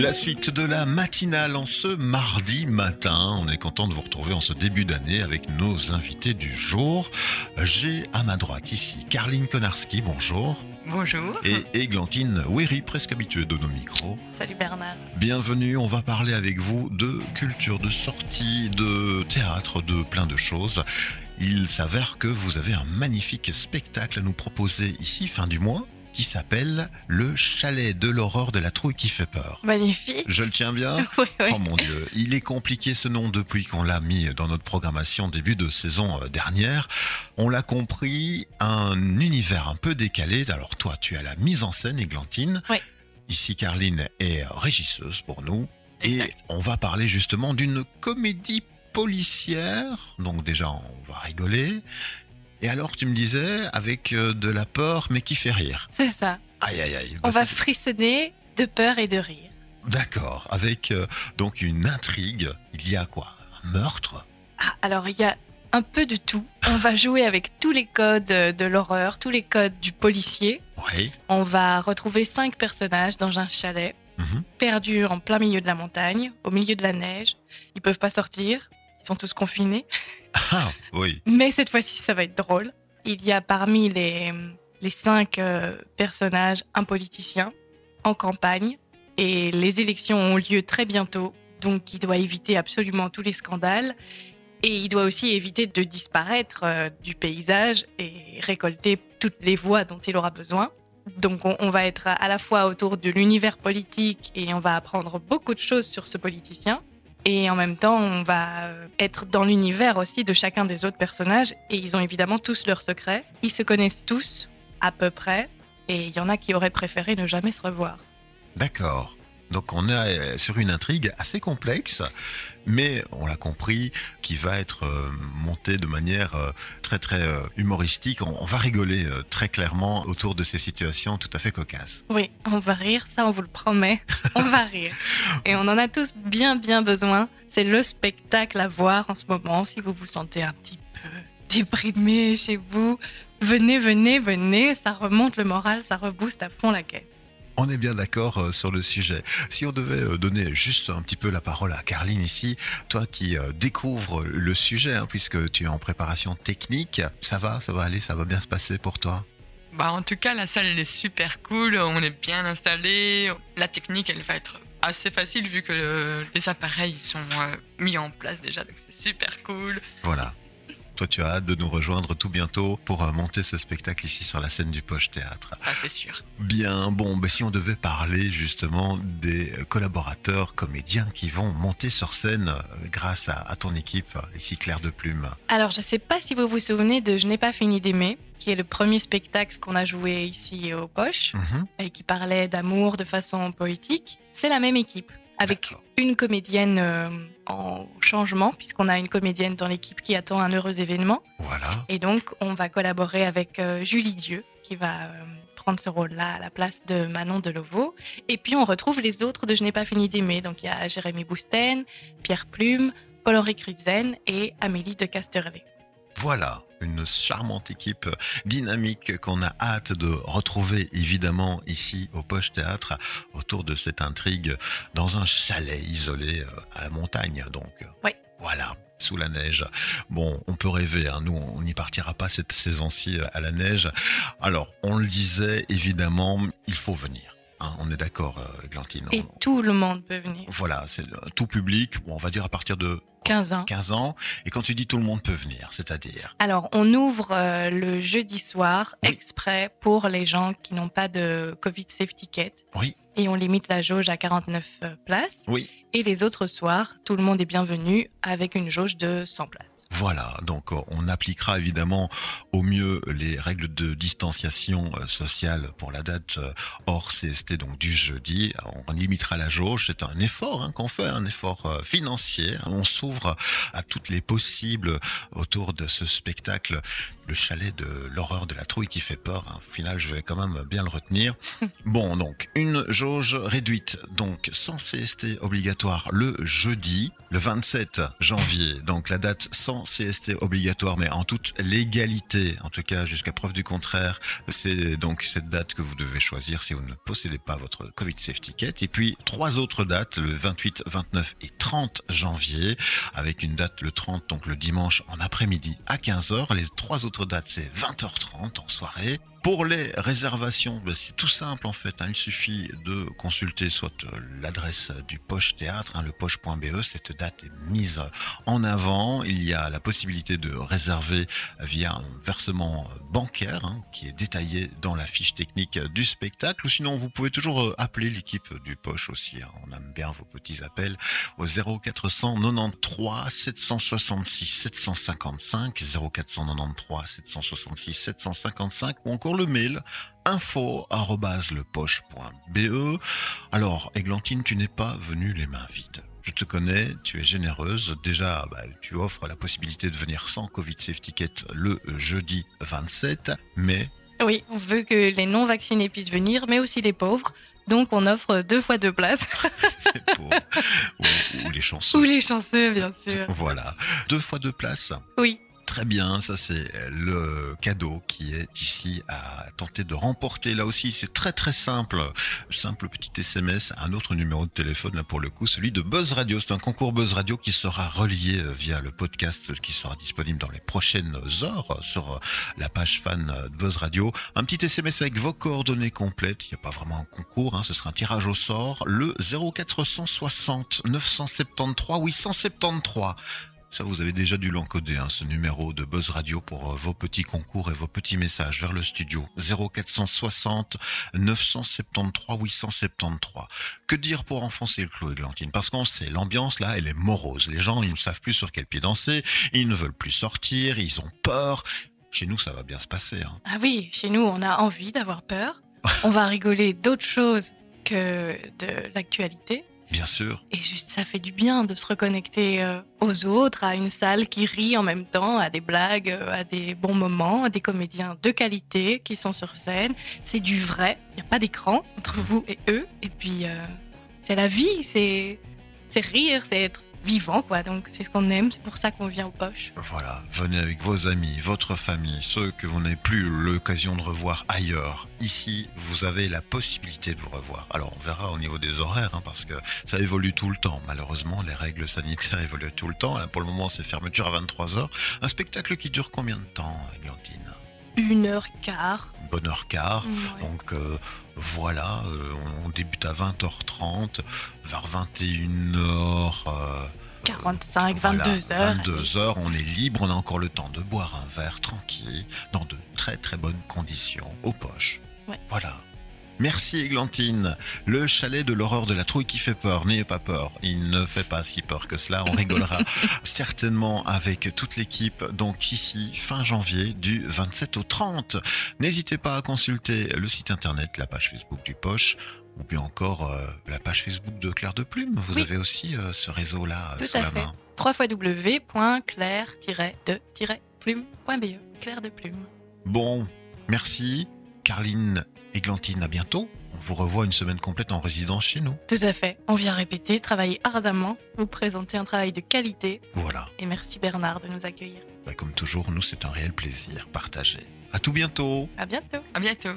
La suite de la matinale en ce mardi matin. On est content de vous retrouver en ce début d'année avec nos invités du jour. J'ai à ma droite ici Carline Konarski, bonjour. Bonjour. Et Églantine Wery, presque habituée de nos micros. Salut Bernard. Bienvenue, on va parler avec vous de culture, de sortie, de théâtre, de plein de choses. Il s'avère que vous avez un magnifique spectacle à nous proposer ici, fin du mois, qui s'appelle Le chalet de l'horreur de la trouille qui fait peur. Magnifique. Je le tiens bien. Oh mon dieu, il est compliqué ce nom depuis qu'on l'a mis dans notre programmation début de saison euh, dernière. On l'a compris, un univers un peu décalé. Alors toi, tu as la mise en scène, Églantine. Oui. Ici, Carline est régisseuse pour nous. Et Exact. on va parler justement d'une comédie policière. Donc déjà, on va rigoler. Et alors, tu me disais, avec euh, de la peur, mais qui fait rire? C'est ça. Aïe, aïe, aïe. On Bah, va frissonner de peur et de rire. D'accord, avec euh, donc une intrigue. Il y a quoi? Un meurtre? Ah, alors il y a un peu de tout. On va jouer avec tous les codes euh, de l'horreur, tous les codes du policier. Oui. On va retrouver cinq personnages dans un chalet, Mhm. perdus en plein milieu de la montagne, au milieu de la neige. Ils peuvent pas sortir. Ils sont tous confinés. Ah, oui. Mais cette fois-ci, ça va être drôle. Il y a parmi les, les cinq euh, personnages un politicien en campagne et les élections ont lieu très bientôt. Donc il doit éviter absolument tous les scandales et il doit aussi éviter de disparaître euh, du paysage et récolter toutes les voix dont il aura besoin. Donc on, on va être à la fois autour de l'univers politique et on va apprendre beaucoup de choses sur ce politicien. Et en même temps, on va euh, être dans l'univers aussi de chacun des autres personnages. Et ils ont évidemment tous leurs secrets. Ils se connaissent tous, à peu près. Et il y en a qui auraient préféré ne jamais se revoir. D'accord. Donc on est euh, sur une intrigue assez complexe, mais on l'a compris, qui va être euh, montée de manière euh, très très humoristique. On, va rigoler très clairement autour de ces situations tout à fait cocasses. Oui, on va rire, ça on vous le promet. On va rire. Et on en a tous bien bien besoin. C'est le spectacle à voir en ce moment. Si vous vous sentez un petit peu déprimé chez vous, venez, venez, venez. Ça remonte le moral, ça rebooste à fond la caisse. On est bien d'accord euh, sur le sujet. Si on devait euh, donner juste un petit peu la parole à Carline ici, toi qui euh, découvres le sujet, hein, puisque tu es en préparation technique, ça va, ça va aller, ça va bien se passer pour toi? Bah, en tout cas, la salle, elle est super cool. On est bien installé. La technique, elle va être assez facile vu que le- les appareils sont euh, mis en place déjà. Donc, c'est super cool. Voilà. Toi, tu as hâte de nous rejoindre tout bientôt pour euh, monter ce spectacle ici sur la scène du Poche Théâtre. Ça, c'est sûr. Bien, bon, ben, si on devait parler justement des euh, collaborateurs, comédiens qui vont monter sur scène euh, grâce à, à ton équipe, ici Claire de Plume. Alors, je ne sais pas si vous vous souvenez de Je n'ai pas fini d'aimer, qui est le premier spectacle qu'on a joué ici au Poche Mhm. et qui parlait d'amour de façon poétique. C'est la même équipe, avec une comédienne euh, en changement, puisqu'on a une comédienne dans l'équipe qui attend un heureux événement. Voilà. Et donc, on va collaborer avec euh, Julie Dieu, qui va euh, prendre ce rôle-là à la place de Manon Deloveau. Et puis, on retrouve les autres de Je n'ai pas fini d'aimer. Donc, il y a Jérémy Bousten, Pierre Plume, Paul-Henri Cruzen et Amélie de Casterlet. Voilà, une charmante équipe dynamique qu'on a hâte de retrouver évidemment ici au Poche Théâtre autour de cette intrigue dans un chalet isolé euh, à la montagne donc. Oui. Voilà, sous la neige. Bon, on peut rêver, hein, nous on n'y partira pas cette saison-ci euh, à la neige. Alors, on le disait évidemment, il faut venir. hein, on est d'accord, euh, Glantine. Et On- tout le monde peut venir. Voilà, c'est tout public, bon, on va dire à partir de 15 ans. 15 ans. Et quand tu dis tout le monde peut venir, c'est-à-dire Alors, on ouvre euh, le jeudi soir Oui. exprès pour les gens qui n'ont pas de Covid Safety Kit. Oui. Et on limite la jauge à 49 euh, places. Oui. Et les autres soirs, tout le monde est bienvenu avec une jauge de 100 places. Voilà, donc euh, on appliquera évidemment au mieux les règles de distanciation euh, sociale pour la date euh, hors CST, donc du jeudi. On limitera la jauge, c'est un effort hein, qu'on fait, un effort financier. On s'ouvre à toutes les possibles autour de ce spectacle, le chalet de l'horreur de la trouille qui fait peur. hein. Au final, je vais quand même bien le retenir. Bon, donc une jauge réduite, donc sans CST obligatoire le jeudi, le 27 janvier. Donc la date sans CST obligatoire, mais en toute légalité, en tout cas jusqu'à preuve du contraire. C'est donc cette date que vous devez choisir si vous ne possédez pas votre Covid Safe Ticket. Et puis trois autres dates, le 28, 29 et 30 janvier, avec une date le 30, donc le dimanche en après-midi à 15h. Les trois autres dates, c'est 20h30 en soirée. Pour les réservations, ben, c'est tout simple en fait. hein. Il suffit de consulter soit euh, l'adresse du Poche Théâtre, hein, le poche.be. Cette date est mise en avant. Il y a la possibilité de réserver via un versement bancaire hein, qui est détaillé dans la fiche technique du spectacle. Ou sinon, vous pouvez toujours euh, appeler l'équipe du Poche aussi. On aime bien vos petits appels au 0493 766 755 0493 766 755 ou encore le mail info@lepoche.be. Alors, Églantine, tu n'es pas venue les mains vides. Je te connais, tu es généreuse. Déjà, bah, tu offres la possibilité de venir sans Covid Safe Ticket le jeudi 27, mais Oui, on veut que les non vaccinés puissent venir, mais aussi les pauvres. Donc on offre deux fois deux places. pour ou, ou les chansons. Ou les chanceux, bien sûr. Voilà, deux fois deux places? Oui, Très bien, ça c'est le cadeau qui est ici à tenter de remporter. Là aussi, c'est très très simple. Simple petit SMS, un autre numéro de téléphone, là pour le coup, celui de Buzz Radio. C'est un concours Buzz Radio qui sera relié euh, via le podcast qui sera disponible dans les prochaines heures sur euh, la page fan de Buzz Radio. Un petit SMS avec vos coordonnées complètes. Il n'y a pas vraiment un concours, hein, ce sera un tirage au sort. Le 0460 973 873. Ça, vous avez déjà dû l'encoder, hein, ce numéro de Buzz Radio pour euh, vos petits concours et vos petits messages vers le studio. 0460 973 873. Que dire pour enfoncer le clou, Églantine? Parce qu'on sait, l'ambiance là, elle est morose. Les gens, ils ne savent plus sur quel pied danser, ils ne veulent plus sortir, ils ont peur. Chez nous, ça va bien se passer. Hein. Ah oui, chez nous, on a envie d'avoir peur. On va rigoler d'autres choses que de l'actualité. Bien sûr. Et juste, ça fait du bien de se reconnecter euh, aux autres, à une salle qui rit en même temps, à des blagues, euh, à des bons moments, à des comédiens de qualité qui sont sur scène. C'est du vrai. Il n'y a pas d'écran entre vous et eux. Et puis, euh, c'est la vie, c'est c'est rire, c'est être vivant, quoi. Donc, c'est ce qu'on aime. C'est pour ça qu'on vient aux poches. Voilà, venez avec vos amis, votre famille, ceux que vous n'avez plus l'occasion de revoir ailleurs. Ici, vous avez la possibilité de vous revoir. Alors, on verra au niveau des horaires, hein, parce que ça évolue tout le temps. Malheureusement, les règles sanitaires évoluent tout le temps. Pour le moment, c'est fermeture à 23h. Un spectacle qui dure combien de temps, Églantine Une heure quart. Une bonne heure quart. Ouais. Donc euh, voilà, euh, on, on débute à 20h30, vers 21h. euh, 45, voilà, 22 heures. 22 heures, on est libre, on a encore le temps de boire un verre tranquille, dans de très très bonnes conditions, aux poches. Ouais. Voilà. Merci Églantine. Le chalet de l'horreur de la trouille qui fait peur. N'ayez pas peur. Il ne fait pas si peur que cela. On rigolera certainement avec toute l'équipe. Donc ici, fin janvier, du 27 au 30. N'hésitez pas à consulter le site internet, la page Facebook du Poche, ou bien encore euh, la page Facebook de Claire de Plume. Vous Oui. avez aussi euh, ce réseau-là euh, Tout sous à la fait. main. www.claire-de-plume.be. Claire de plume. Bon, merci. Carline Églantine, à bientôt. On vous revoit une semaine complète en résidence chez nous. Tout à fait. On vient répéter, travailler ardemment, vous présenter un travail de qualité. Voilà. Et merci Bernard de nous accueillir. Bah, comme toujours, nous, c'est un réel plaisir partagé. À tout bientôt. À bientôt. À bientôt.